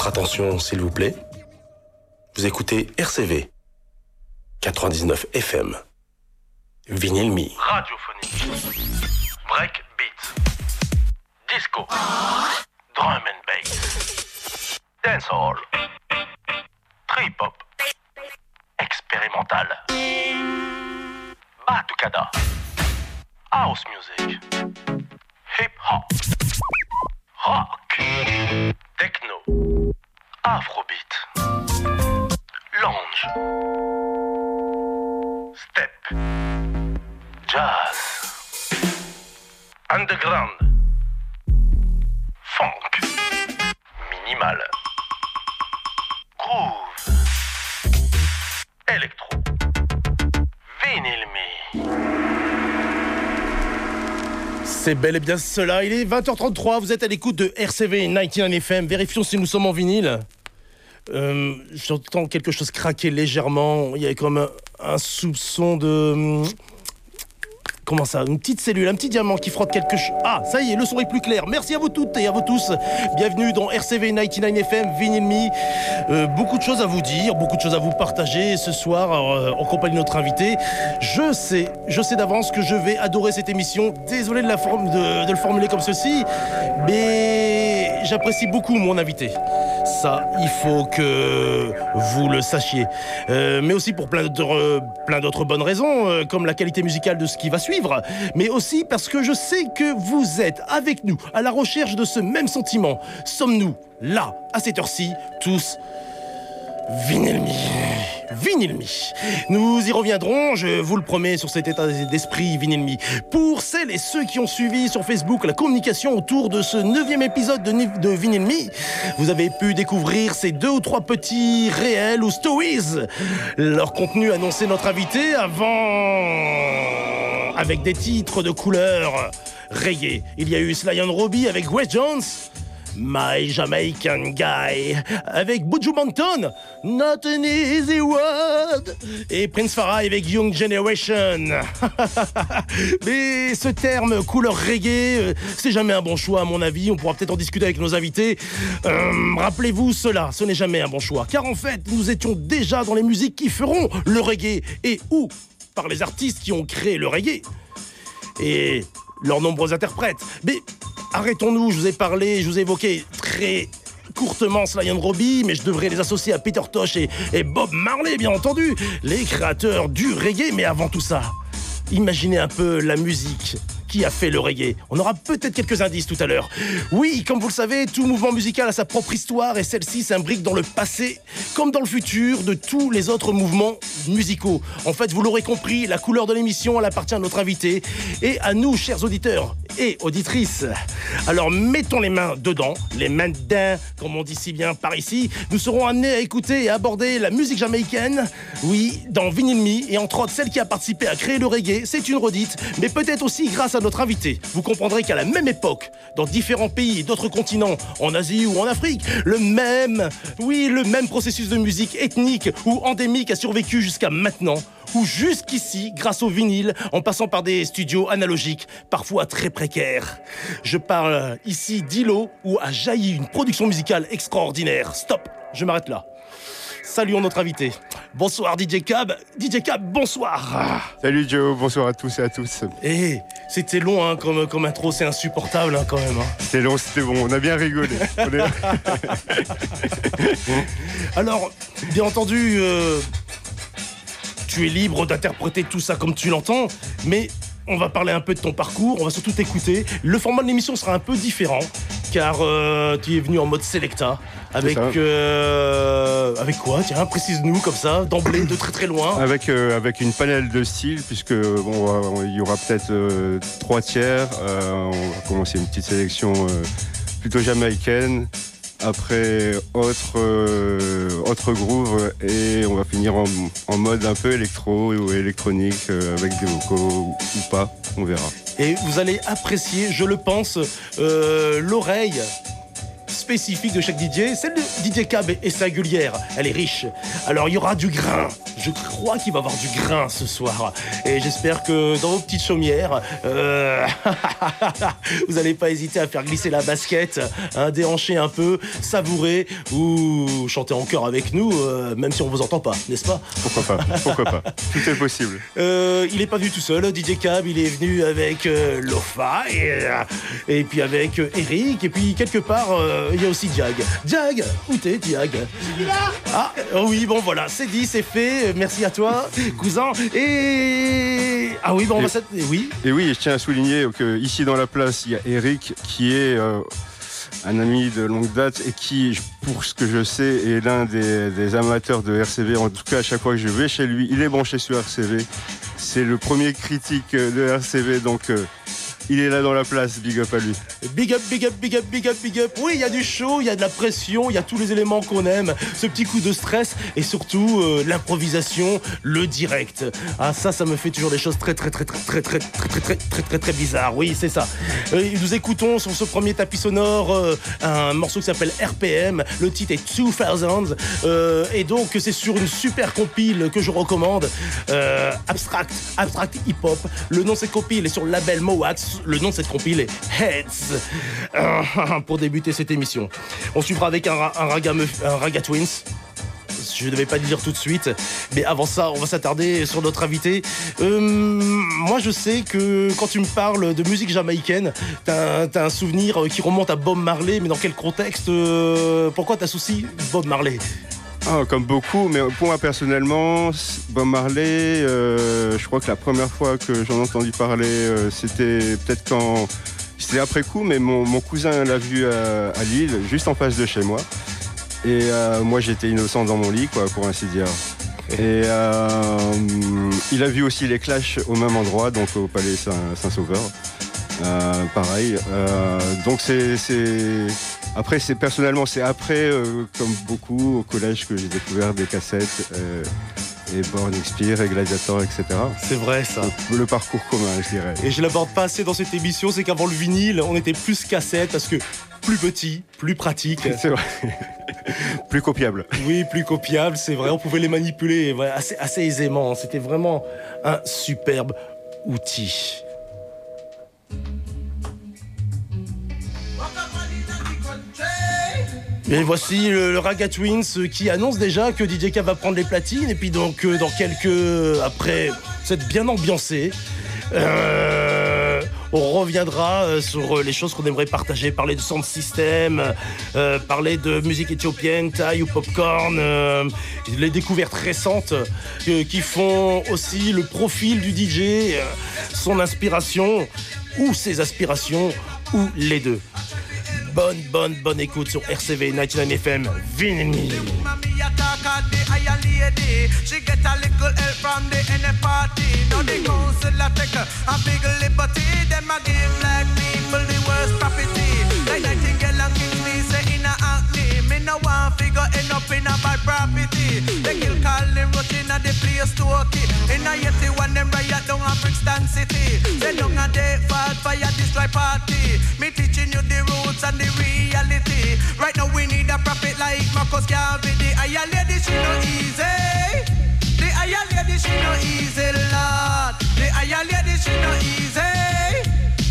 Votre attention, s'il vous plaît. Vous écoutez RCV 99 FM. Vinyl Me. Radiophonie. Break beat. Disco. Drum and bass. Dancehall. Trip hop. Expérimental. Batucada. House music. Hip hop. Rock. Techno. Afrobeat. Lounge. Step. Jazz. Underground. Funk. Minimal. Groove. Electro. Vinyl. C'est bel et bien cela. Il est 20h33. Vous êtes à l'écoute de RCV 99 FM. Vérifions si nous sommes en vinyle. Euh, J'entends quelque chose craquer légèrement. Il y a comme un, un soupçon de. Comment ça Une petite cellule, un petit diamant qui frotte quelque chose. Ah, ça y est, le son est plus clair. Merci à vous toutes et à vous tous. Bienvenue dans RCV 99 FM, Vinyl Me. Euh, beaucoup de choses à vous dire, beaucoup de choses à vous partager ce soir euh, en compagnie de notre invité. Je sais, je sais d'avance que je vais adorer cette émission. Désolé de, la de le formuler comme ceci, mais j'apprécie beaucoup mon invité. Ça, il faut que vous le sachiez. Euh, mais aussi pour plein d'autres, d'autres bonnes raisons, euh, comme la qualité musicale de ce qui va suivre, mais aussi parce que je sais que vous êtes avec nous à la recherche de ce même sentiment. Sommes-nous là, à cette heure-ci, tous Vinyl Me. Nous y reviendrons, je vous le promets, sur cet état d'esprit Vinyl Me. Pour celles et ceux qui ont suivi sur Facebook la communication autour de ce neuvième épisode de, de Vinyl Me, vous avez pu découvrir ces deux ou trois petits réels ou stories. Leur contenu annonçait notre invité avant... avec des titres de couleur reggae. Il y a eu Sly and Robbie avec Grace Jones. My Jamaican Guy avec Buju Banton, Not an Easy Word et Prince Farah avec Young Generation. Mais ce terme couleur reggae, euh, c'est jamais un bon choix à mon avis. On pourra peut-être en discuter avec nos invités. Euh, Rappelez-vous cela, ce n'est jamais un bon choix, car en fait, nous étions déjà dans les musiques qui feront le reggae et ou par les artistes qui ont créé le reggae et leurs nombreux interprètes. Mais arrêtons-nous, je vous ai parlé, je vous ai évoqué très courtement Sly and Robbie, mais je devrais les associer à Peter Tosh et, et Bob Marley, bien entendu, les créateurs du reggae. Mais avant tout ça, imaginez un peu la musique qui a fait le reggae. On aura peut-être quelques indices tout à l'heure. Oui, comme vous le savez, tout mouvement musical a sa propre histoire et celle-ci s'imbrique dans le passé comme dans le futur de tous les autres mouvements musicaux. En fait, vous l'aurez compris, la couleur de l'émission, elle appartient à notre invité et à nous, chers auditeurs et auditrices. Alors, mettons les mains dedans, les mains dedans, comme on dit si bien par ici. Nous serons amenés à écouter et aborder la musique jamaïcaine, oui, dans Vinyl Me, et entre autres, celle qui a participé à créer le reggae, c'est une redite, mais peut-être aussi grâce à notre invité. Vous comprendrez qu'à la même époque, dans différents pays et d'autres continents, en Asie ou en Afrique, le même, oui, le même processus de musique ethnique ou endémique a survécu jusqu'à maintenant, ou jusqu'ici, grâce au vinyle, en passant par des studios analogiques, parfois très précaires. Je parle ici d'îlots où a jailli une production musicale extraordinaire. Stop, je m'arrête là. Saluons notre invité. Bonsoir DJ Cab. DJ Cab, bonsoir. Salut Joe, bonsoir à tous et à tous. Eh, c'était long hein, comme, comme intro, c'est insupportable hein, quand même. hein. C'était long, c'était bon, on a bien rigolé. Alors, bien entendu, euh, tu es libre d'interpréter tout ça comme tu l'entends, mais on va parler un peu de ton parcours, on va surtout t'écouter. Le format de l'émission sera un peu différent, car euh, tu es venu en mode Selecta. Avec, euh, avec quoi Tiens, précise-nous comme ça, d'emblée, de très très loin. avec, euh, avec une panel de styles, puisque bon, il y aura peut-être euh, trois tiers. Euh, on va commencer une petite sélection euh, plutôt jamaïcaine. Après, autre, euh, autre groove, et on va finir en, en mode un peu électro ou électronique, euh, avec des vocaux ou pas, on verra. Et vous allez apprécier, je le pense, euh, l'oreille spécifique de chaque DJ. Celle de DJ Cab est singulière, elle est riche. Alors il y aura du grain, Je crois qu'il va avoir du grain ce soir. Et j'espère que dans vos petites chaumières, euh, vous n'allez pas hésiter à faire glisser la basket, hein, déhancher un peu, savourer ou chanter en chœur avec nous, euh, même si on vous entend pas, n'est-ce pas? Pourquoi pas? Pourquoi pas? Tout est possible. Euh, il est pas venu tout seul, DJ Cab, il est venu avec Lofa et, et puis avec Eric et puis quelque part euh, il y a aussi Diag. Diag, où t'es Diag Ah euh, oui bon voilà, c'est dit, c'est fait. Merci à toi, cousin. Et ah oui bon on va Et- s'att- oui. Et oui, je tiens à souligner que ici dans la place, il y a Eric qui est euh, un ami de longue date et qui, pour ce que je sais, est l'un des, des amateurs de RCV. En tout cas, à chaque fois que je vais chez lui, il est branché sur RCV. C'est le premier critique de RCV, donc euh, il est là dans la place. Big up à lui. Big up, big up, big up, big up, big up. Oui, il y a du show, il y a de la pression, il y a tous les éléments qu'on aime. Ce petit coup de stress et surtout euh, l'improvisation, le direct. Ah ça, ça me fait toujours des choses très très très très très très très très très très très très bizarres. Oui, c'est ça. Euh, nous écoutons sur ce premier tapis sonore euh, un morceau qui s'appelle RPM. Le titre est 2000 euh, et donc c'est sur une super compile que je recommande. euh, Abstract, Abstract Hip Hop. Le nom cette compile est sur le label Moax. Le nom de cette compile est Heads. Euh, pour débuter cette émission. On suivra avec un, ra- un raga, Twins. Je ne devais pas le dire tout de suite, mais avant ça, on va s'attarder sur notre invité. Euh, moi, je sais que quand tu me parles de musique jamaïcaine, t'as as un souvenir qui remonte à Bob Marley, mais dans quel contexte euh, Pourquoi t'associes Bob Marley? Ah, comme beaucoup, mais pour moi personnellement, Bob Marley, euh, je crois que la première fois que j'en ai entendu parler, euh, c'était peut-être quand. C'était après coup, mais mon, mon cousin l'a vu à, à Lille, juste en face de chez moi. Et euh, moi, j'étais innocent dans mon lit, quoi, pour ainsi dire. Et il a vu aussi les Clash au même endroit, donc au Palais Saint- Saint-Sauveur. Pareil. Donc c'est- après c'est personnellement c'est après euh, comme beaucoup au collège que j'ai découvert des cassettes euh, et Born Expire et Gladiator etc. C'est vrai ça. Le parcours commun je dirais. Et je l'aborde pas assez dans cette émission, c'est qu'avant le vinyle, on était plus cassette parce que plus petit, plus pratique. C'est vrai. Plus copiable. Oui, plus copiable, c'est vrai. On pouvait les manipuler assez, assez aisément. C'était vraiment un superbe outil. Et voici le, le Twins qui annonce déjà que DJ K va prendre les platines et puis donc euh, dans quelques après cette bien ambiancé euh, on reviendra euh, sur euh, les choses qu'on aimerait partager, parler de sound system, parler de musique éthiopienne, Thai ou popcorn, les découvertes récentes qui font aussi le profil du DJ, son inspiration ou ses aspirations ou les deux. Bonne, bonne, bonne écoute sur RCV 99 FM. Vinny. She get a little help from the party. Now the council a take a big and say in a acne. Me no want figure end up in a bad a the place to party. Me teaching you the roots and the reality. Right now we need a prophet like Marcus Garvey. The higher lady she no easy. The higher lady she no easy, Lord. The higher lady she no easy.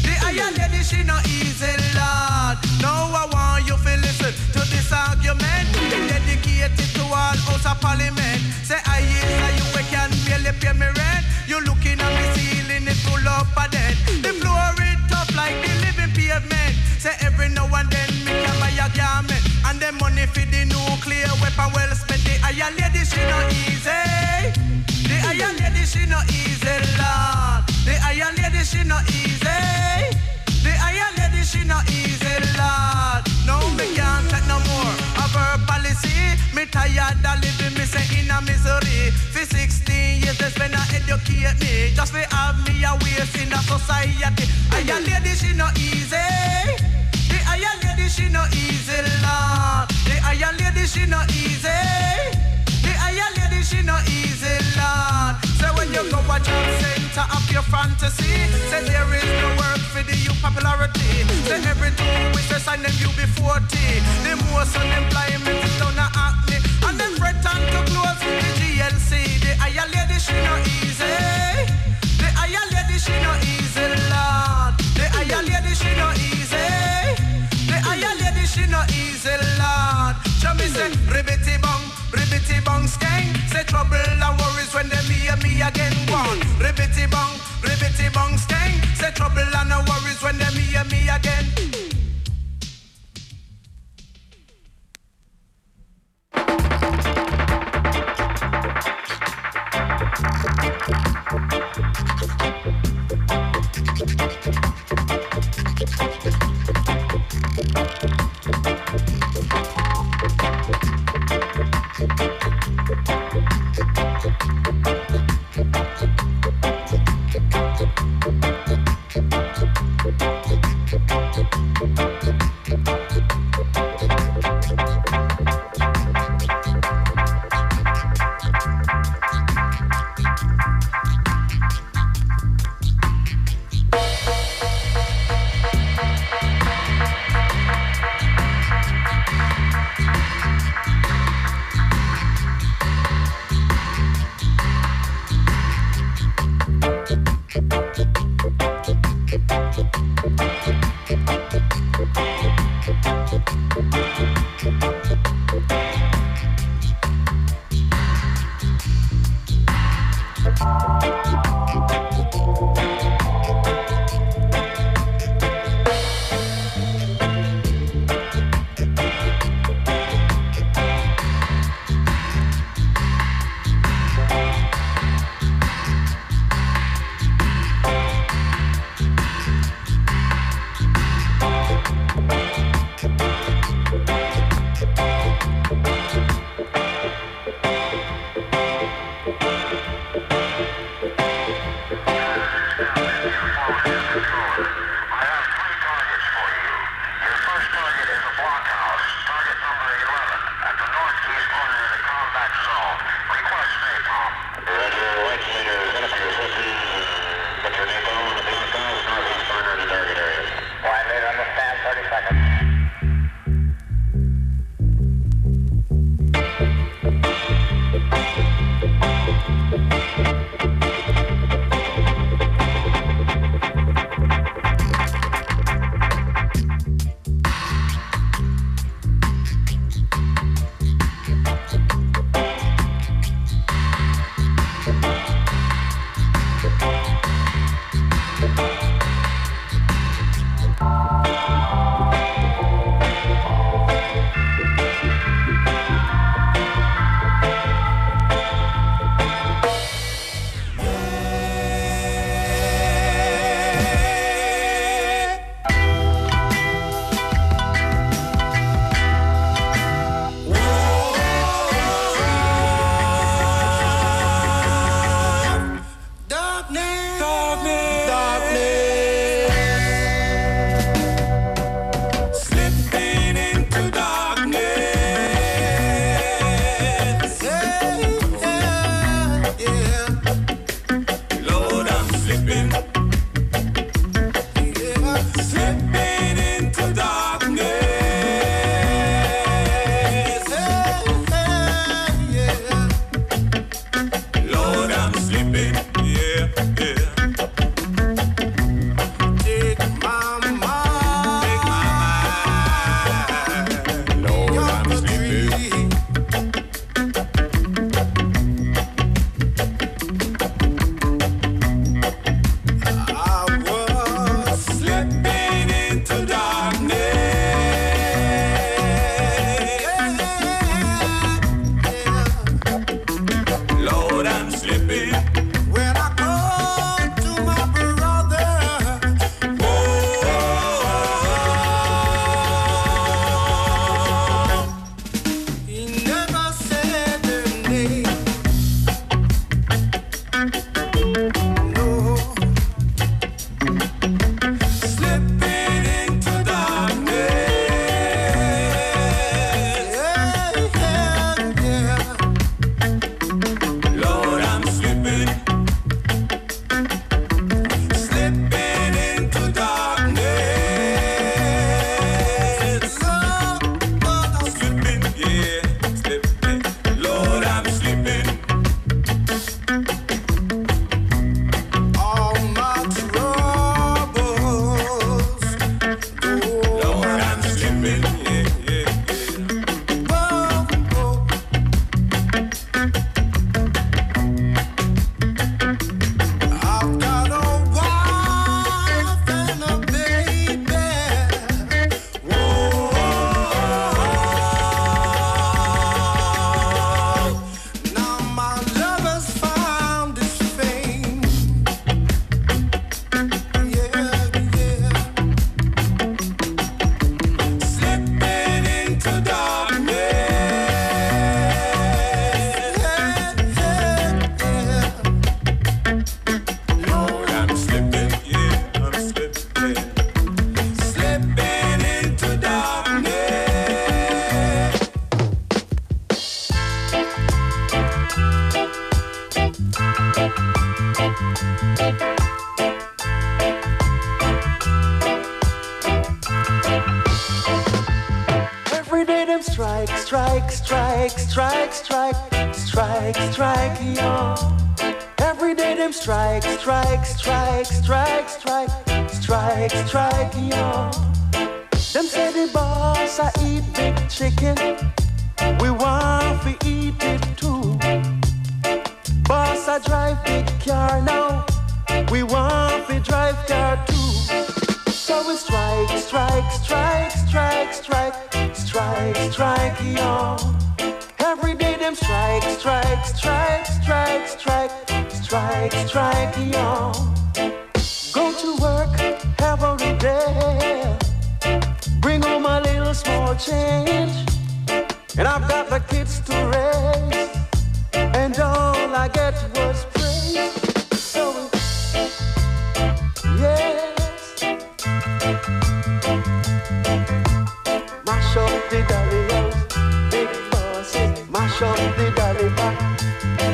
The higher lady she no easy, Lord. Now I want you to listen to this argument. Dedicated to all House of Parliament. Say weapon well spent. The higher lady she no easy. The higher lady she no easy, Lord. The higher lady she no easy. The higher lady she no easy, Lord. No me can't take no more of her policy. Me tired of living me say in a misery. For 16 years they spend educate me. Just to have me a waste in the society. Higher lady she no when you go center of your fantasy, say there is no work for the you popularity. Say every two weeks they sign them you be 40. The most unemployment is down a acne. And them threat on to close the GLC. The higher lady, she no easy. The higher lady, she no easy, Lord. The higher lady, she no easy. The higher lady, she no easy, Lord. Me say, ribbity bong, ribbity bong, skeng. Say trouble and again. One, ribbity bong, ribbity bong, skeng. Say trouble and no worries when they hear me again. boss, I eat big chicken. mash the galley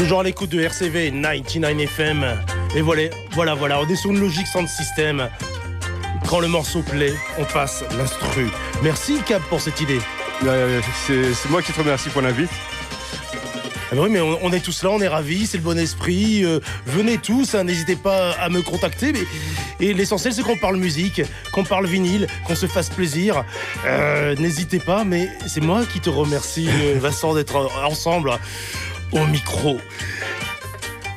Toujours à l'écoute de RCV 99 FM. Et voilà, voilà, voilà, on est sur une logique sans système. Quand le morceau plaît, on passe l'instru. Merci Cap pour cette idée. C'est moi qui te remercie pour l'invite. Ah bah oui, mais on, on est tous là, on est ravis, c'est le bon esprit. euh, venez tous, hein, n'hésitez pas à me contacter. Mais, et l'essentiel, c'est qu'on parle musique, qu'on parle vinyle, qu'on se fasse plaisir. Euh, n'hésitez pas, mais c'est moi qui te remercie, euh, Vincent, d'être ensemble au micro.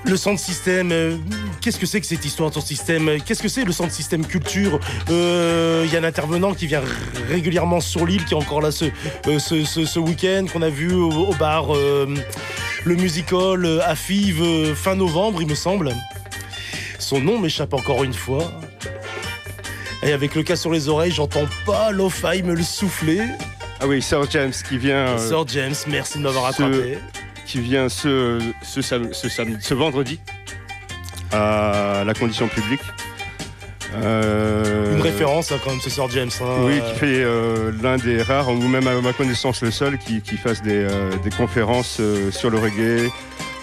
Le centre système, euh, qu'est-ce que c'est que cette histoire de centre système? Qu'est-ce que c'est le centre système culture? Euh, Il y a un intervenant qui vient régulièrement sur l'île, qui est encore là ce, euh, ce, ce- ce week-end, qu'on a vu au, au bar euh, Le Musical euh, à Fives euh, fin novembre, il me semble. Son nom m'échappe encore une fois. Et avec le cas sur les oreilles, j'entends pas Lo-Fi me le souffler. Ah oui, Sir James qui vient, euh, Sir James, merci de m'avoir attrapé. Qui vient ce, ce, sam- ce, sam- ce vendredi à la condition publique. Euh, Une référence hein, quand même, ce Sir James. hein. Oui, qui fait euh, l'un des rares, ou même à ma connaissance le seul, qui, qui fasse des, euh, des conférences sur le reggae.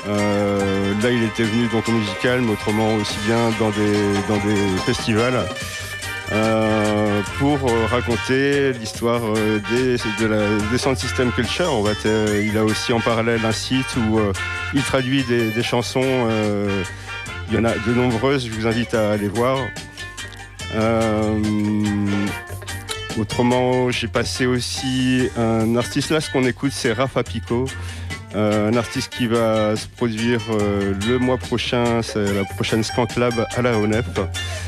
Là, il était venu donc au musical, mais autrement aussi bien dans des, dans des festivals. Euh, pour euh, raconter l'histoire euh, des, de la, System Culture. Il a aussi en parallèle un site où il traduit des, chansons. il y en a de nombreuses, je vous invite à aller voir. Autrement, j'ai passé aussi un artiste là, ce qu'on écoute, c'est Rafa Pico, Euh, un artiste qui va se produire euh, le mois prochain, c'est la prochaine Skank Lab à la ONEF.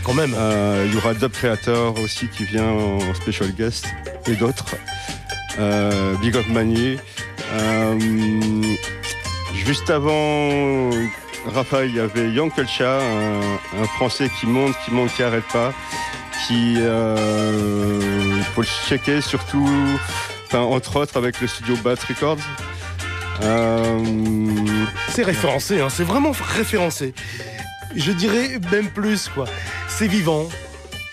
Quand même. Euh, il y aura Dub Creator aussi qui vient en special guest et d'autres. Big Up Manu. Juste avant Raphaël, il y avait Young Culture, un, un Français qui monte, qui monte, qui arrête pas. Qui, il faut le checker surtout, enfin, entre autres avec le studio Bat Records. Euh, C'est référencé, hein, c'est vraiment référencé. Je dirais même plus, quoi. C'est vivant.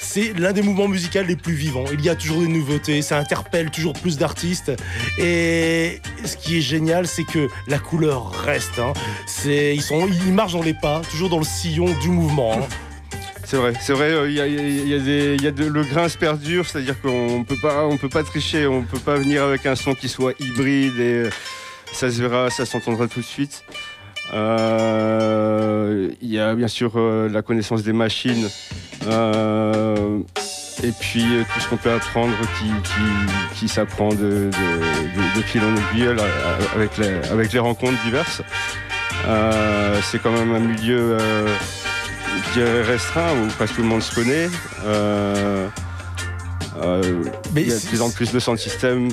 C'est l'un des mouvements musicaux les plus vivants. Il y a toujours des nouveautés, ça interpelle toujours plus d'artistes. Et ce qui est génial, c'est que la couleur reste. hein. C'est, ils, sont, ils marchent dans les pas, toujours dans le sillon du mouvement. hein. C'est vrai, c'est vrai. euh, Il y a, il y a des- y a de- le grain se perdure, c'est-à-dire qu'on peut pas, on peut pas tricher, on peut pas venir avec un son qui soit hybride et ça se verra, ça s'entendra tout de suite. Euh, Il y a bien sûr euh, la connaissance des machines euh, et puis tout ce qu'on peut apprendre qui, qui, qui s'apprend de, de, de- de fil en aiguille avec les, avec les rencontres diverses. C'est quand même un milieu restreint où presque tout le monde se connaît. Il y a de plus en plus de sound system.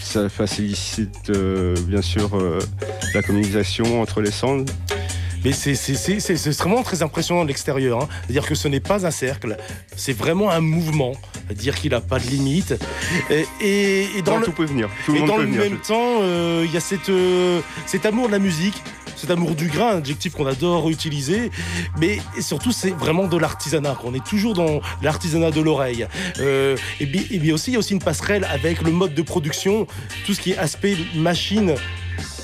Ça facilite euh, bien sûr euh, la communication entre les sounds. Mais c'est vraiment très impressionnant de l'extérieur. hein. C'est-à-dire que ce n'est pas un cercle, c'est vraiment un mouvement. C'est-à-dire qu'il n'a pas de limite. Et, et- et dans Non, le, tout peut venir. Tout le et monde dans peut le venir. même temps, euh, il y a cette, euh, cet amour de la musique, cet amour du grain, un adjectif qu'on adore utiliser, mais surtout c'est vraiment de l'artisanat. On est toujours dans l'artisanat de l'oreille. Euh, et, bien, et bien aussi, il y a aussi une passerelle avec le mode de production, tout ce qui est aspect machine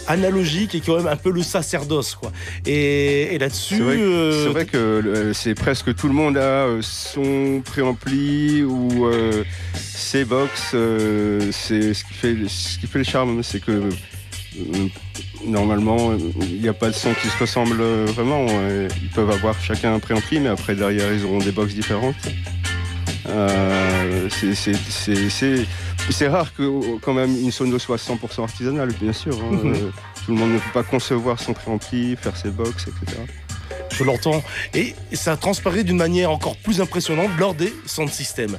analogique et quand même un peu le sacerdoce quoi. Et, et là-dessus, C'est vrai, euh, que euh, c'est presque tout le monde a euh, son préampli ou euh, ses box. euh, c'est ce qui fait ce qui fait le charme, c'est que normalement il n'y a pas de son qui se ressemble vraiment. Ils peuvent avoir chacun un préampli, mais après derrière ils auront des box différentes. Euh, c'est- c'est- rare que quand même une sono soit 100% artisanale, bien sûr. hein. Mhm. Euh, tout le monde ne peut pas concevoir son préampli, faire ses box, etc. Je l'entends. Et ça transparaît d'une manière encore plus impressionnante lors des sound systems.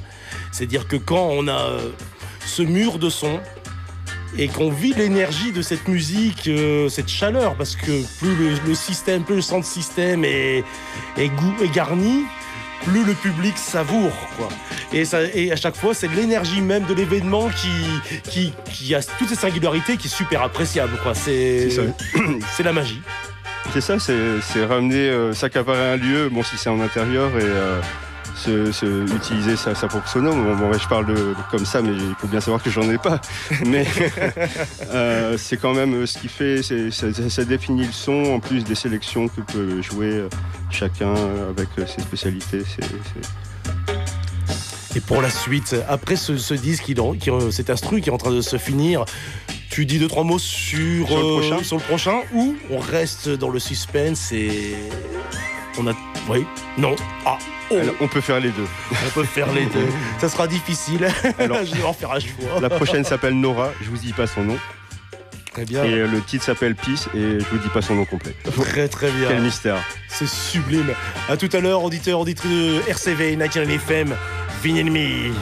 C'est-à-dire que quand on a euh, ce mur de son et qu'on vit l'énergie de cette musique, euh, cette chaleur, parce que plus le, le système, plus le sound system est, est, goût, est garni, plus le public savoure. Quoi. Et, ça, et à chaque fois, c'est l'énergie même de l'événement qui, qui, qui a toutes ces singularités qui est super appréciable. quoi. C'est la magie. C'est ça, c'est c'est ramener, euh, s'accaparer un lieu, bon si c'est en intérieur et euh, se, se- utiliser sa, sa propre sono. Bon, bon, ouais, je parle de, comme ça, mais il faut bien savoir que j'en ai pas. Mais euh, c'est quand même euh, ce qui fait, ça, définit le son en plus des sélections que peut jouer euh, chacun avec ses spécialités. Et pour la suite, après ce, ce disque, qui, qui, cet instru qui est en train de se finir, tu dis deux trois mots sur, Sur le euh, prochain sur le prochain ou on reste dans le suspense et on a oui. Non. Ah oh, Alors, on peut faire les deux. on peut faire les deux. Ça sera difficile. Alors, je vais en faire un choix. La prochaine s'appelle Nora, je vous dis pas son nom. très bien. Et euh, le titre s'appelle Peace et je vous dis pas son nom complet. très très bien. Quel mystère. c'est sublime. À tout à l'heure auditeur auditrice de RCV National FM Vigne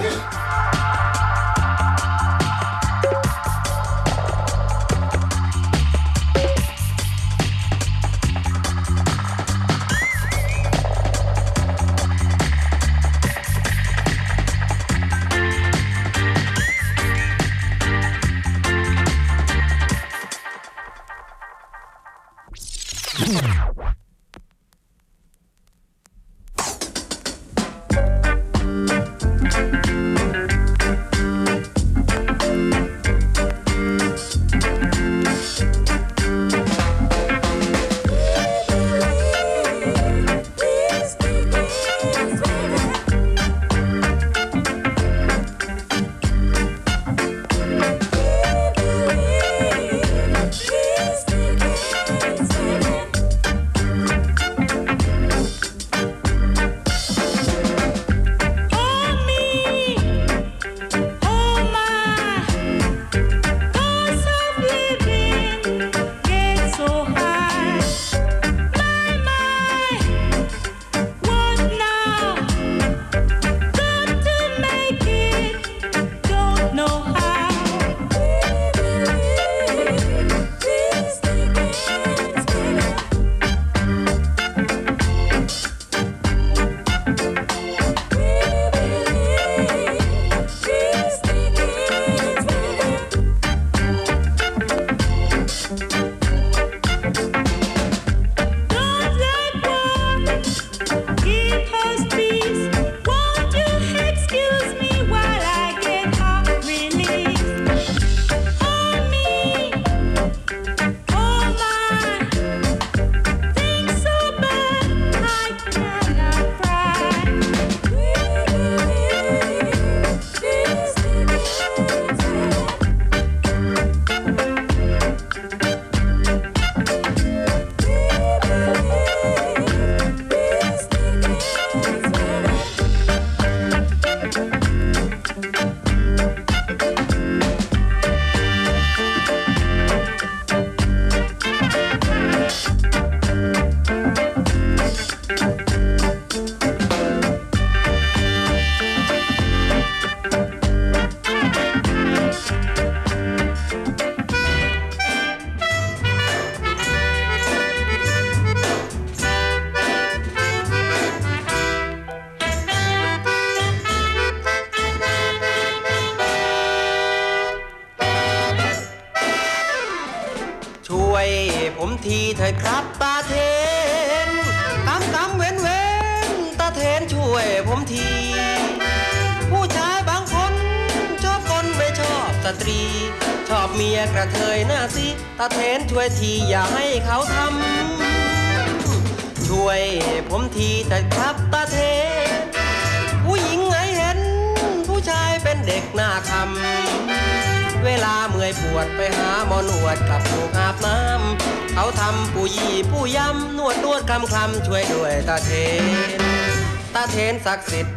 เทนศักดิ์สิทธิ์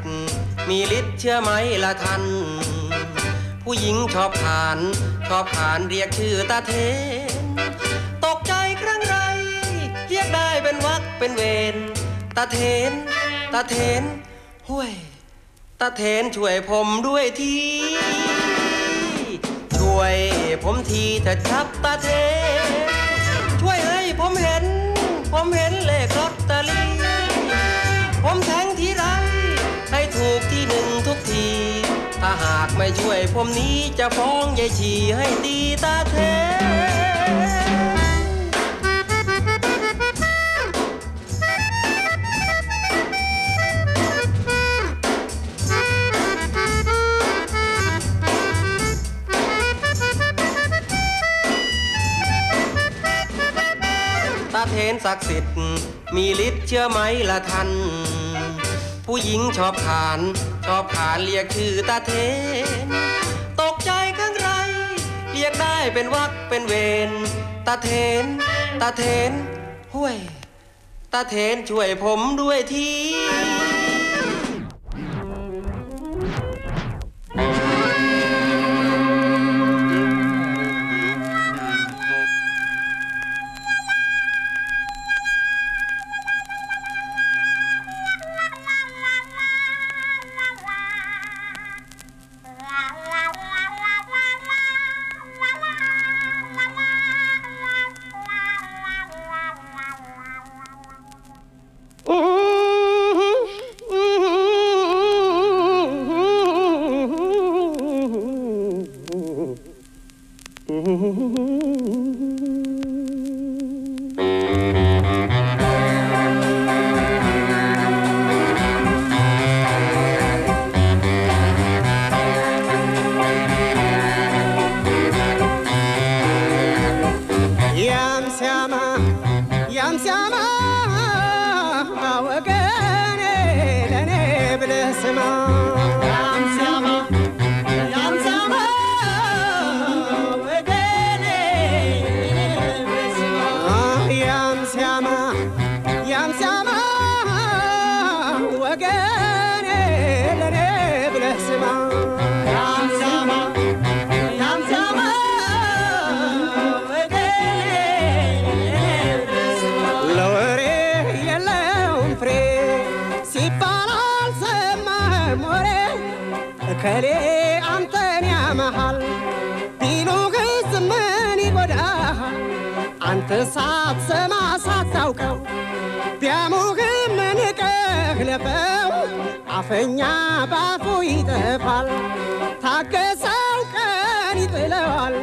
มีฤทธิ์เชื่อไหมละท่าน ผู้หญิงชอบขาน ชอบขานเรียกชื่อตาเทน ตกใจครั้งไร เรียกได้เป็นวักเป็นเวรตาเทน ตาเทนห้วยตาเทนช่วยผมด้วยที ช่วยผมทีเถิดครับตาเทน ช่วยให้ผมเห็น ผมเห็นเลขลอตเตอรี่ ไม่ช่วยผมนี้จะฟ้องยายชีให้ตีตาเทนตาเทนศักดิ์สิทธิ์มีฤทธิ์เชื่อไหมละท่านผู้หญิงชอบขาน ชอบขานเรียกชื่อตาเทน ตกใจข้างไร เรียกได้เป็นวักเป็นเวนตาเทน ตาเทนห้วย ตาเทนช่วยผมด้วยที semana. ሳትሰማ ሳታውቀው ቢያሙህም ንቀህ ለፈው አፈኛ ባፉ ይጠፋል ታገሰው ቀን ይጥለዋል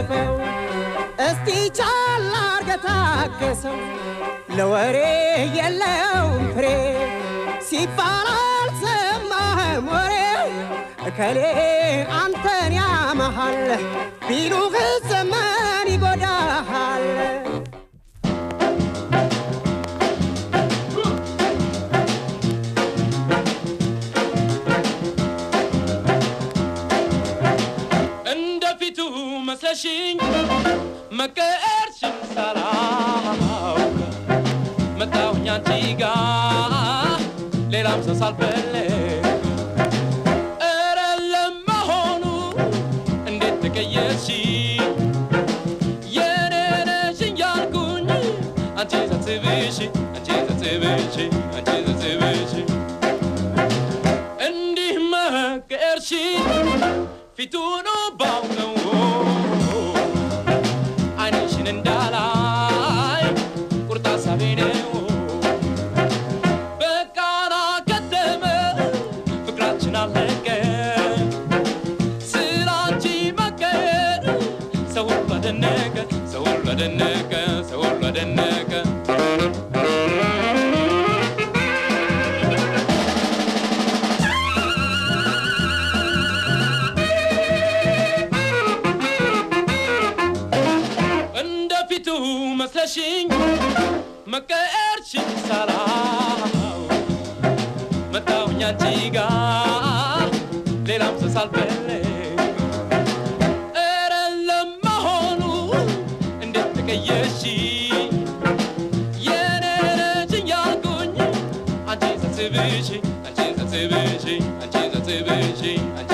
እለፈው እስቲ ቻል አርገህ ታገሰው። ለወሬ የለውም ፍሬ ሲባል አልሰማህም ወሬ። ከሌ አንተን ያመሃል ቢሉህ ዘመን ይጎዳሃል መስለሽኝ መቀየርሽን ሳላውቅ መጣሁኝ አንቺ ጋ ሌላም ሰው ሳልፈልግ ኧረ ለመሆኑ እንዴት ተቀየርሽ? የኔ ነሽ እያልኩኝ አንቺ ሳስብሽ አንቺ ሳስብሽ አንቺ ሳስብሽ እንዲህ መቀየርሽ ፊቱን သေးပဲချင်းအချင်းသေးပဲချင်းအချင်းသေးပဲချင်း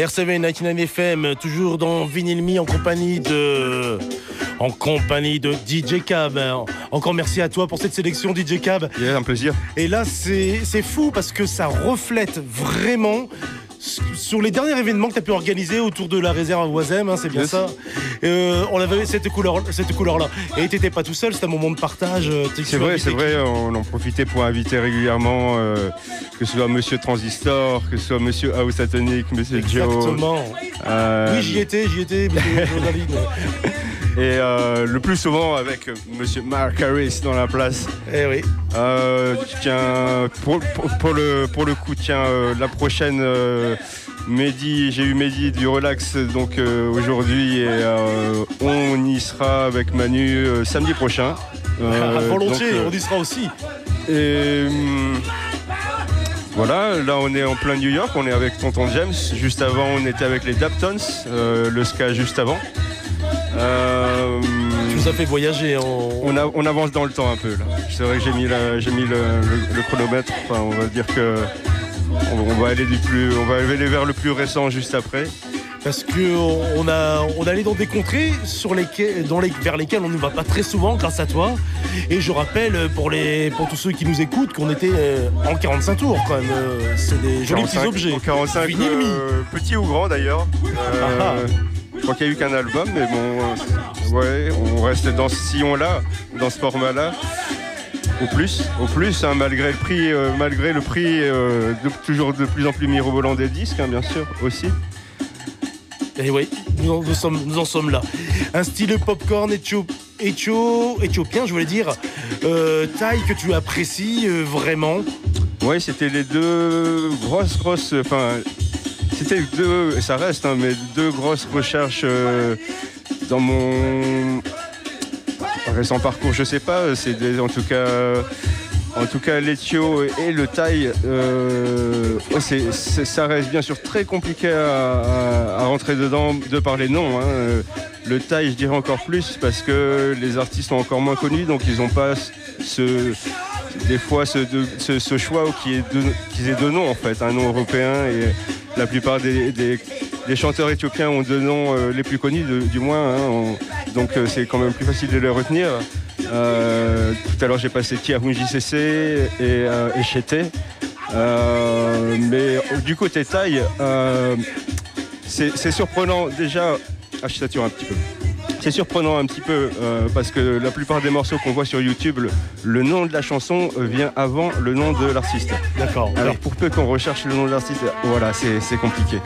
RCV 99 FM, toujours dans Vinyl Me en compagnie de. En compagnie de DJ Cab. Encore merci à toi pour cette sélection, DJ Cab. Yeah, un plaisir. Et là, c'est fou parce que ça reflète vraiment sur les derniers événements que tu as pu organiser autour de la réserve à Oisem, hein, c'est bien Yes. ça. Euh, on avait cette couleur, cette couleur-là. Et t'étais pas tout seul, c'était un moment de partage. euh, C'est vrai, c'est vrai, on en profitait pour inviter régulièrement, euh, que ce soit Monsieur Transistor, que ce soit Monsieur House Atomic, Monsieur Joe. Exactement. euh, Oui, j'y étais, j'y étais, monsieur. Et euh, le plus souvent avec Monsieur Mark Harris dans la place. Eh oui. Tiens, pour, pour- pour le, pour le coup, tiens, la prochaine, Mehdi, j'ai eu Mehdi du Relax donc euh, aujourd'hui et euh, on y sera avec Manu euh, samedi prochain. Volontiers, on y sera aussi. et voilà, là on est en plein New York, on est avec Tonton James. Juste avant, on était avec les Daptons, le ska juste avant. Tu nous as fait voyager en. on, a- on avance dans le temps un peu là. C'est vrai que j'ai mis, la- j'ai mis le, le- le chronomètre. Enfin, on va dire que on, va aller du plus, on va aller vers le plus récent juste après. Parce que on a, on est allé dans des contrées sur lesquelles, dans les, vers lesquelles on ne va pas très souvent grâce à toi. Et je rappelle pour, les, pour tous ceux qui nous écoutent qu'on était euh, en 45 tours quand même. Euh, C'est des jolis petits 45, objets. en 45, Vinyl me. euh, petit ou grand d'ailleurs. Euh, Ah je crois qu'il y a eu qu'un album, mais bon, ouais, on reste dans ce sillon-là, dans ce format-là. Au plus, au plus, hein, malgré le prix, euh, malgré le prix euh, de- toujours de plus en plus mirobolant des disques, hein, bien sûr, aussi. Et oui, nous en, nous sommes, nous en sommes là. Un style popcorn éthio- éthio- éthiopien, je voulais dire. Euh, taille que tu apprécies vraiment. Ouais, c'était les deux grosses, grosses. Enfin, c'était deux, ça reste, hein, mais deux grosses recherches dans mon récent parcours. Je sais pas, c'est des- en tout cas. En tout cas, et le Thaï, euh, c'est- ça reste bien sûr très compliqué à, rentrer dedans de par les noms. hein. Le Thaï, je dirais encore plus parce que les artistes sont encore moins connus, donc ils n'ont pas ce, des fois ce, choix qui est de- qu'ils aient deux noms en fait, un nom européen et la plupart des, chanteurs éthiopiens ont deux noms euh, les plus connus du moins, hein. Donc euh, c'est quand même plus facile de les retenir. Euh, tout à l'heure j'ai passé Tiahun JCC et, euh, et Cheté. Euh, mais du côté taille, c'est surprenant déjà. Ah, je sature un petit peu. C'est surprenant un petit peu parce que la plupart des morceaux qu'on voit sur YouTube, le, le nom de la chanson vient avant le nom de l'artiste. D'accord. Alors pour peu qu'on recherche le nom de l'artiste, voilà, c'est compliqué.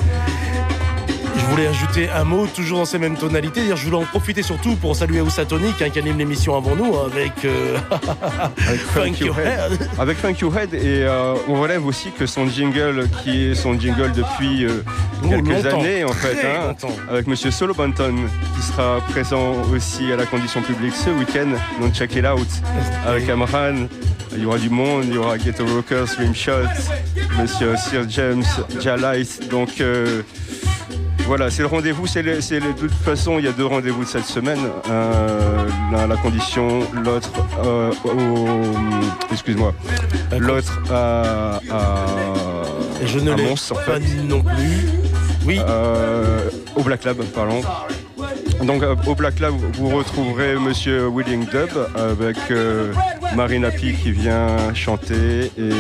Je voulais ajouter un mot, toujours dans ces mêmes tonalités. Dire, Je voulais en profiter surtout pour saluer Ousatonic, hein, qui anime l'émission avant nous, hein, avec, euh, Avec Funk Your Head. Avec Funk Your Head et euh, on relève aussi que son jingle, qui est son jingle depuis euh, Oh, quelques années en fait, hein, avec Monsieur Solo Banton, qui sera présent aussi à la condition publique ce week-end. Donc check it out avec Amran. Il y aura du monde, il y aura Ghetto Rockers, Rimshot, Monsieur Sir James, Jalight. Donc euh, voilà, c'est le rendez-vous. C'est le- c'est le- de toute façon, il y a deux rendez-vous de cette semaine. Euh, l'un à la condition, l'autre euh, au. Excuse-moi. L'autre à. je ne l'ai Mons, en pas fait. dit non plus. Oui. Euh, au Black Lab, pardon. Donc au Black Lab, vous retrouverez Monsieur Willing Dub avec Marina P qui vient chanter et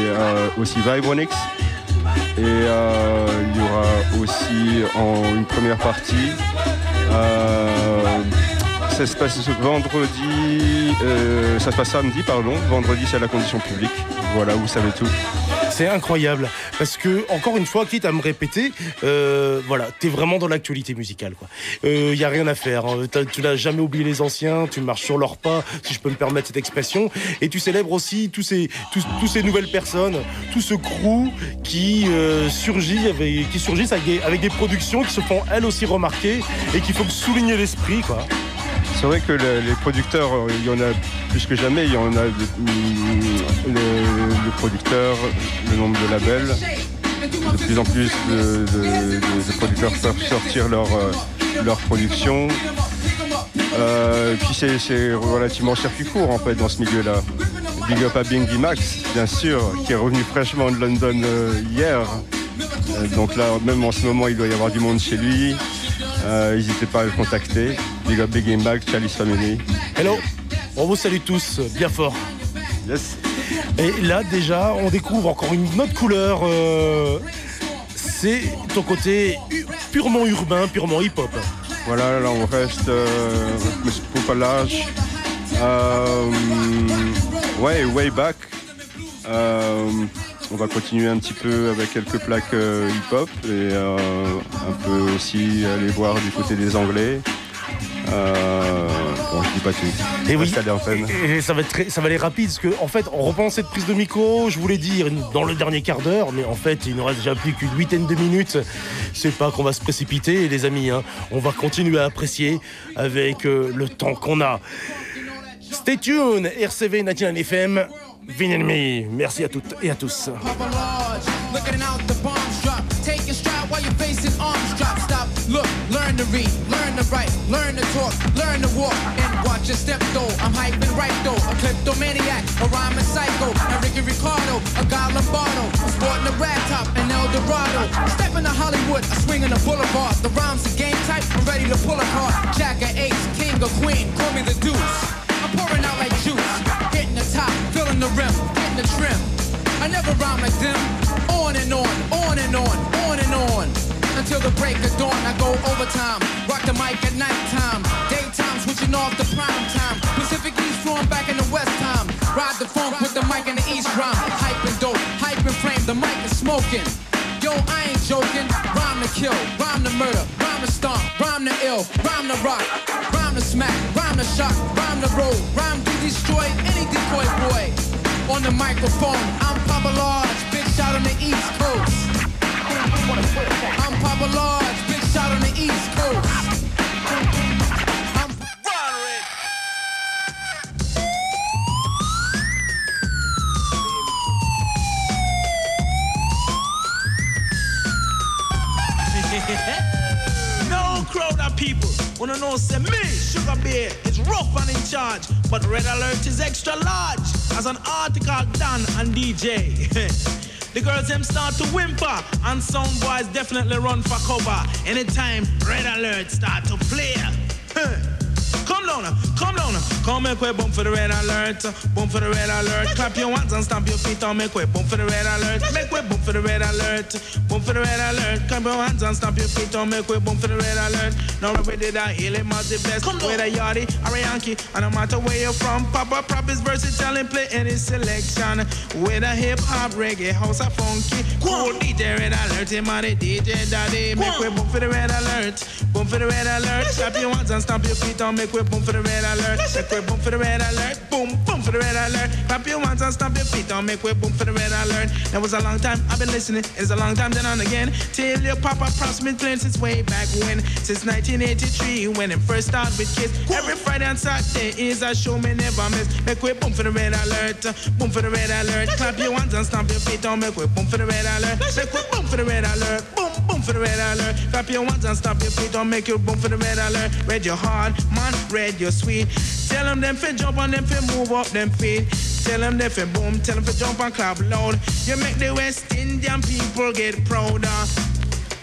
aussi Vibronix. Et euh, il y aura aussi en une première partie. euh, ça se passe vendredi, euh, ça se passe samedi, pardon. Vendredi, c'est à la condition publique. Voilà, vous savez tout. C'est incroyable parce que encore une fois, quitte à me répéter, euh, voilà, t'es vraiment dans l'actualité musicale. Il y a rien à faire. hein. Tu n'as jamais oublié les anciens. Tu marches sur leurs pas, si je peux me permettre cette expression. Et tu célèbres aussi tous ces, ces nouvelles personnes, tout ce crew qui euh, surgit avec, surgissent avec des productions qui se font elles aussi remarquer et qu'il faut souligner l'esprit, quoi. C'est vrai que le- les producteurs, euh, il y en a plus que jamais. Il y en a de- mm, le, le producteur, le nombre de labels. De plus en plus de, producteurs peuvent sortir leur, euh, leur production. Euh, puis c'est- relativement circuit court en fait dans ce milieu-là. Big up à Bingy Max, bien sûr, qui est revenu fraîchement de London hier. Donc là, même en ce moment, il doit y avoir du monde chez lui. Euh, N'hésitez pas à le contacter. Big up Big Game Back, Charlie's Family. Hello, on vous salue tous bien fort. Yes. Et là déjà, on découvre encore une autre couleur. euh, c'est ton côté purement urbain, purement hip-hop. Voilà, là on reste, euh, mais pas. Euh, ouais, way back. On va continuer un petit peu avec quelques plaques euh, hip-hop et euh, un peu aussi aller voir du côté des Anglais. Euh, bon, je dis pas tout. Et oui. Et ça va, être très- ça va aller rapide parce que en fait, on reprend cette prise de micro. Je voulais dire dans le dernier quart d'heure, mais en fait, il ne reste déjà plus qu'une huitaine de minutes. C'est pas qu'on va se précipiter, les amis. hein. On va continuer à apprécier avec euh, le temps qu'on a. Stay tuned, RCV National FM, Vinyl Me. Merci à toutes et à tous. Look, learn to read, learn to write, learn to talk, learn to walk, and watch your step though. I'm hyping right though, a kleptomaniac, a rhyming psycho, and Ricky Ricardo, a guy Lombardo, sporting a rag top, and El Dorado. Hollywood, swing in boulevard. The rhymes are game type, I'm ready to pull a card. Jack or ace, king queen, call me the deuce. Never rhyme like them. On and on, on and on, on and on. Until the break of dawn, I go overtime. Rock the mic at nighttime. Daytime, switching off the prime time. Pacific East flowing back in the West time. Ride the funk with the mic in the East rhyme. Hype and dope, hype and frame, the mic is smoking. Yo, I ain't joking. Rhyme to kill, rhyme to murder, rhyme to stomp, rhyme to ill, rhyme to rock, rhyme to smack, rhyme to shock, rhyme to roll, rhyme to destroy any decoy boy. On the microphone, I'm Papa Large, big shot on the East Coast. I'm Papa Large, big shot on the East Coast. I'm no crowd people wanna know say me, Sugar Bear, is rough and in charge, but Red Alert is extra large. As an article done and DJ. The girls them start to whimper and some boys definitely run for cover anytime red alert start to play. Down, come down, come make way bump for the red alert, bump for the red alert. Clap your hands and stamp your feet on make way bump for the red alert, make way bump for the red alert, bump for the red alert. Clap your hands and stamp your feet on make way bump for the red alert. Now we did that hail him as the best, whether yardie or a Yankee, and no matter where you're from, Papa Prop is versatile and play any selection. With a hip hop, reggae, house or funky, cool DJ red alert, him the DJ daddy, make way bump for the red alert, bump for the red alert. Clap your hands and stamp your feet on make way boom for the red alert. Make way boom for the red alert. Boom, boom for the red alert. Clap your hands and stamp your feet Don't make way boom for the red alert. That was a long time I've been listening. It's a long time then on again. Till your papa props me playing since way back when. Since 1983 when it first started with Kiss. Every Friday and Saturday is a show me never miss. Make way boom for the red alert. Boom for the red alert. Clap your hands and stamp your feet on make way boom for the red alert. Make way boom for the red alert. Boom, boom for the red alert. Clap your hands and stamp your feet don't make you boom for the red alert. Red your heart, man, red your sweet. Tell them them fi jump on them fi move up them feet. Tell them they boom, tell them fi jump and clap loud. You make the West Indian people get prouder.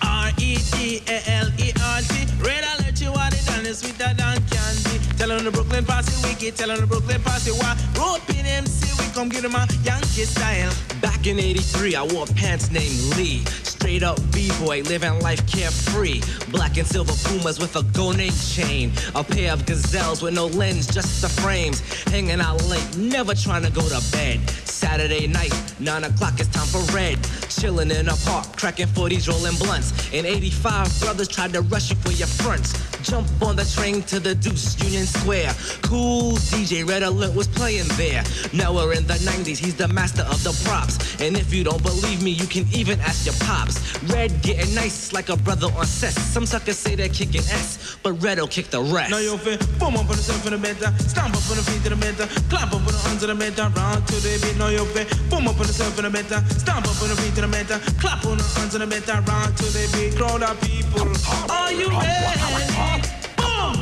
R-E-D-A-L-E-R-T Red alert you are the done sweeter than candy Tell them the Brooklyn posse wicked Tell them the Brooklyn posse why Rope in MC we come get them a Yankee style Back in 83, I wore pants named Lee. Straight up B-boy, living life carefree. Black and silver Pumas with a gold name chain. A pair of gazelles with no lens, just the frames. Hanging out late, never trying to go to bed. Saturday night, 9 o'clock, it's time for red. Chilling in a park, cracking 40s, rolling blunts. In 85, brothers tried to rush you for your fronts. Jump on the train to the Deuce Union Square. Cool DJ Red Alert was playing there. Now we're in the 90s, he's the master of the props. And if you don't believe me, you can even ask your pops. Red getting nice like a brother on cess. Some suckers say they're kicking S, but Red'll kick the rest. Now you feel boom up on the surf in the better, stomp up on the feet to the better, clap up on the to the better, round to the beat. Now you feel boom up on the surf in the better, stomp up on the feet to the better, clap on the to the better, round to the beat. Crowd of people, are you ready? Boom!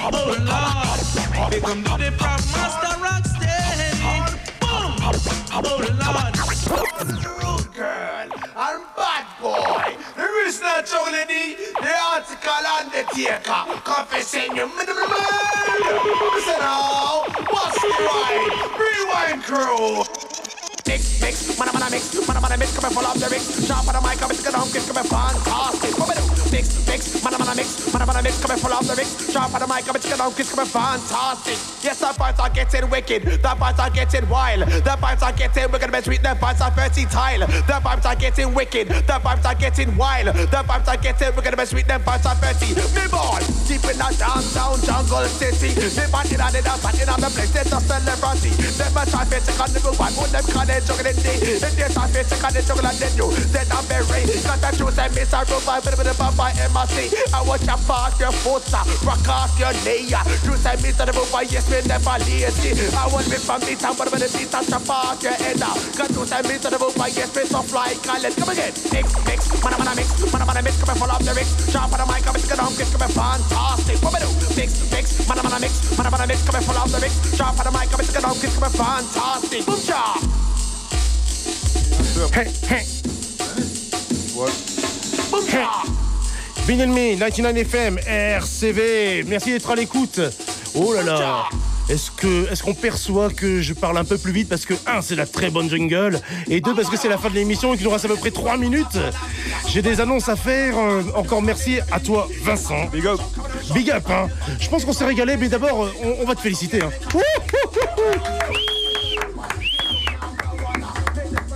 Oh Lord, here come the prop master rock steady. Boom! Oh Lord. Undertaker. Confessing you. Listen now, what's the right? Rewind crew. Mix, mix, man, man, mix, man, man, mix, come and full of mix. Sharp on the mic, I'm on, kiss, come and fantastic. Mix, mix, man, man, mix, man, man, mix, come and full of mix. Sharp on the mic, I'm on, kiss, come and fantastic. Yes, the vibes are getting wicked, the vibes are getting wild, the vibes are getting, we're gonna be sweet, the vibes are versatile, the vibes are getting wicked, the vibes are getting wild, the vibes are getting, we're gonna be sweet, the vibes are versatile. Me boy, deep in the downtown jungle city, me body in the dance, body in the place, it's a celebrity. A try to take on the one, put them call it juggling day. Then they start to take the juggle and then you, then I'm very, got the truth and miss a robot, bit of the bumper MRC. I want you park your foot, rock off your knee. You say miss the robot, yes, we never lazy. I want me from this and whatever the beat and to park your head. Cause you say miss the robot, yes, we so fly, call it, come again. Mix, mix, man, man, mix, man, man, mix, and follow up the mix. Sharp on the mic, I'm mixing on, come and fantastic. What we do? Mix, mix, man, man, mix, man, man, mix, and follow up the mix. Sharp on the mic, I'm mixing on, come and fantastic. Boom, chop. Hey, hey. Hey. Vinyl Me, 99 FM, RCV. Merci d'être à l'écoute. Oh là là. Est-ce que est-ce qu'on perçoit que je parle un peu plus vite parce que un c'est la très bonne jungle et deux parce que c'est la fin de l'émission et qu'il nous reste à peu près 3 minutes. J'ai des annonces à faire. Euh, encore merci à toi Vincent. Big up. Big up hein. Je pense qu'on s'est régalé mais d'abord euh, on, on va te féliciter hein.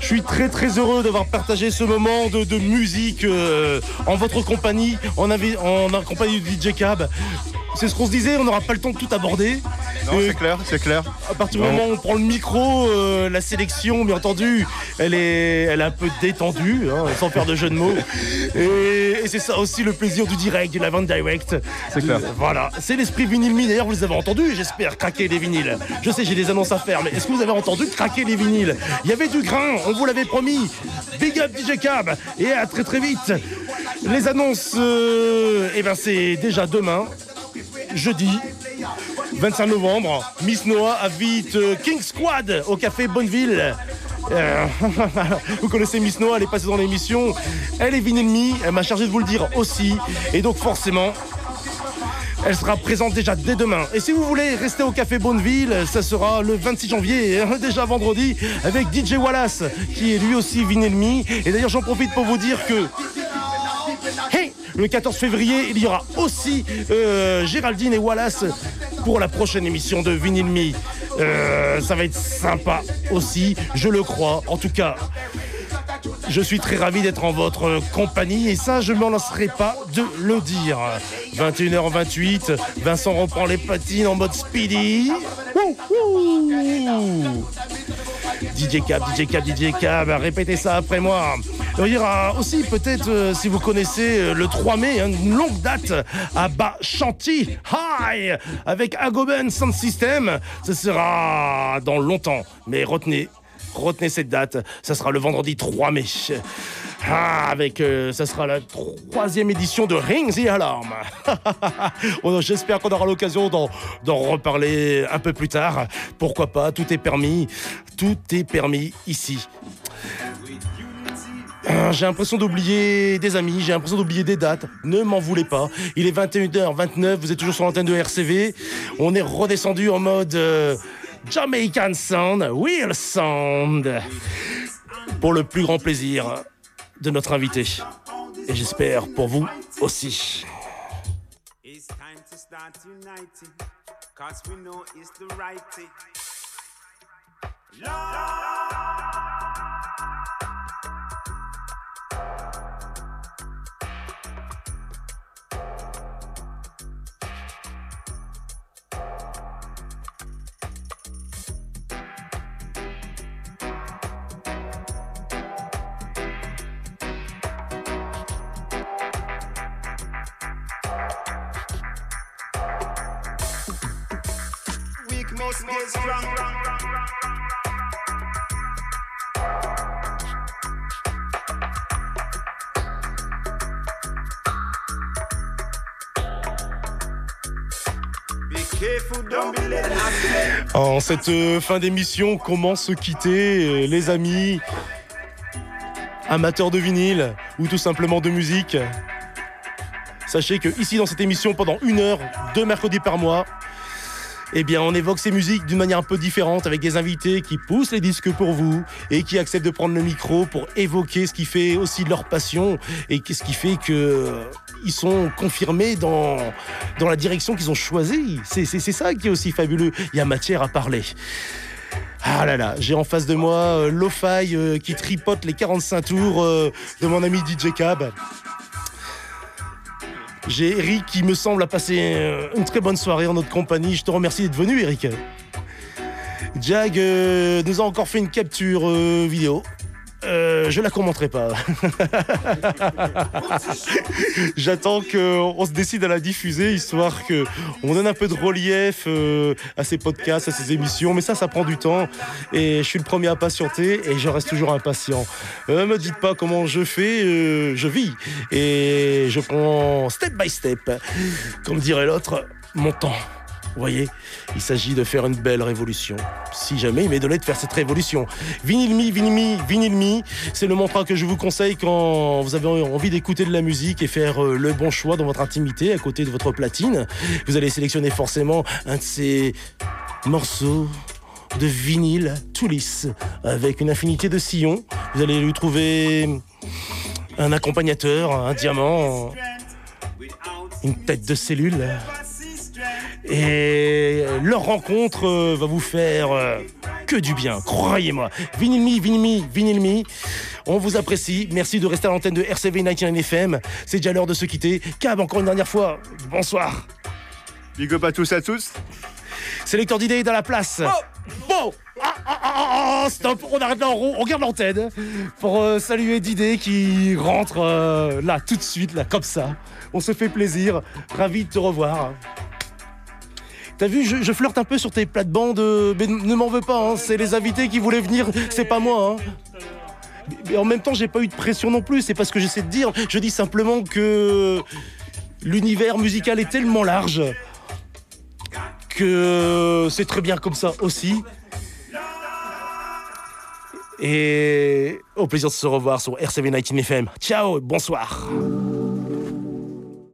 Je suis très très heureux d'avoir partagé ce moment de, de musique euh, en votre compagnie, en, en compagnie du DJ Cab. C'est ce qu'on se disait, on n'aura pas le temps de tout aborder. Non, c'est clair, c'est clair. À partir du moment où on prend le micro, euh, la sélection, bien entendu, elle est, elle est un peu détendue, hein, sans faire de jeu de mots. Et, et c'est ça aussi le plaisir du direct, du live en direct. C'est clair. Euh, Voilà, c'est l'esprit vinyle me. D'ailleurs, vous les avez entendus, j'espère, craquer les vinyles. Je sais, j'ai des annonces à faire, mais est-ce que vous avez entendu craquer les vinyles? Il y avait du grain, on vous l'avait promis. Big up DJ Cab, et à très très vite. Les annonces, euh, eh ben c'est déjà demain, jeudi. 25 novembre, Miss Noah invite euh, King Squad au café Bonneville. Euh, vous connaissez Miss Noah, elle est passée dans l'émission. Elle est Vinyl Me, elle m'a chargé de vous le dire aussi. Et donc forcément, elle sera présente déjà dès demain. Et si vous voulez rester au Café Bonneville, ça sera le 26 janvier, hein, déjà vendredi, avec DJ Wallace, qui est lui aussi Vinyl Me. Et d'ailleurs, j'en profite pour vous dire que Hey le 14 février, il y aura aussi euh, Géraldine et Wallace pour la prochaine émission de Vinyl Me. Euh, ça va être sympa aussi, je le crois. En tout cas, je suis très ravi d'être en votre compagnie et ça, je ne m'en lasserai pas de le dire. 21h28, Vincent reprend les patines en mode speedy. DJ Cab, DJ Cab, DJ Cab, répétez ça après moi. Il y aura aussi peut-être, euh, si vous connaissez, euh, le 3 mai, hein, une longue date à Bas Chanty High avec Agoben Sound System. Ce sera dans longtemps, mais retenez, retenez cette date. Ça sera le vendredi 3 mai. Ah, avec, euh, ça sera la troisième édition de Ring the Alarm. J'espère qu'on aura l'occasion d'en reparler un peu plus tard. Pourquoi pas, tout est permis. Tout est permis ici. Euh, J'ai l'impression d'oublier des amis, j'ai l'impression d'oublier des dates. Ne m'en voulez pas. Il est 21h29, vous êtes toujours sur l'antenne de RCV. On est redescendu en mode euh, Jamaican Sound, Real Sound. Pour le plus grand plaisir de notre invité. Et j'espère pour vous aussi. En cette euh, fin d'émission, comment se quitter, euh, les amis, amateurs de vinyle ou tout simplement de musique Sachez que ici dans cette émission, pendant une heure, deux mercredis par mois, eh bien, on évoque ces musiques d'une manière un peu différente avec des invités qui poussent les disques pour vous et qui acceptent de prendre le micro pour évoquer ce qui fait aussi leur passion et ce qui fait que euh, ils sont confirmés dans, dans la direction qu'ils ont choisie. C'est ça qui est aussi fabuleux. Il y a matière à parler. Ah là là, j'ai en face de moi euh, euh, qui tripote les 45 tours euh, de mon ami DJ Cab. J'ai Eric qui me semble a passé euh, une très bonne soirée en notre compagnie. Je te remercie d'être venu, Eric. Jag euh, nous a encore fait une capture euh, vidéo. Euh, je la commenterai pas. J'attends qu'on se décide à la diffuser, histoire que on donne un peu de relief euh, à ces podcasts, à ces émissions. Mais ça, ça prend du temps. Et je suis le premier à patienter et je reste toujours impatient. Euh, me dites pas comment je fais, euh, je vis. Et je prends step by step. Comme dirait l'autre, mon temps. Vous voyez, il s'agit de faire une belle révolution. Si jamais il m'est donné de faire cette révolution. Vinyl me, vinyl me, vinyl me, c'est le mantra que je vous conseille quand vous avez envie d'écouter de la musique et faire euh, le bon choix dans votre intimité à côté de votre platine. Vous allez sélectionner forcément un de ces morceaux de vinyle tout lisse avec une infinité de sillons. Vous allez lui trouver un accompagnateur, un diamant, une tête de cellule. Et leur rencontre euh, va vous faire euh, que du bien, croyez-moi. Me, Vinyl Me. On vous apprécie. Merci de rester à l'antenne de RCV 99 FM. C'est déjà l'heure de se quitter. Cab, encore une dernière fois, bonsoir. Big up à tous à tous. Sélecteur d'idées dans la place. Bon Ah, ah, ah, ah, Stop, on arrête là, on, on regarde l'antenne pour euh, saluer Didé qui rentre euh, là tout de suite, là comme ça. On se fait plaisir, ravi de te revoir. T'as vu, je, flirte un peu sur tes plates-bandes, euh, mais ne m'en veux pas, hein, c'est les invités qui voulaient venir, c'est pas moi. hein. Mais en même temps, j'ai pas eu de pression non plus, c'est pas ce que j'essaie de dire. Je dis simplement que l'univers musical est tellement large que c'est très bien comme ça aussi. Et au plaisir de se revoir sur RCV 19 FM. Ciao, bonsoir.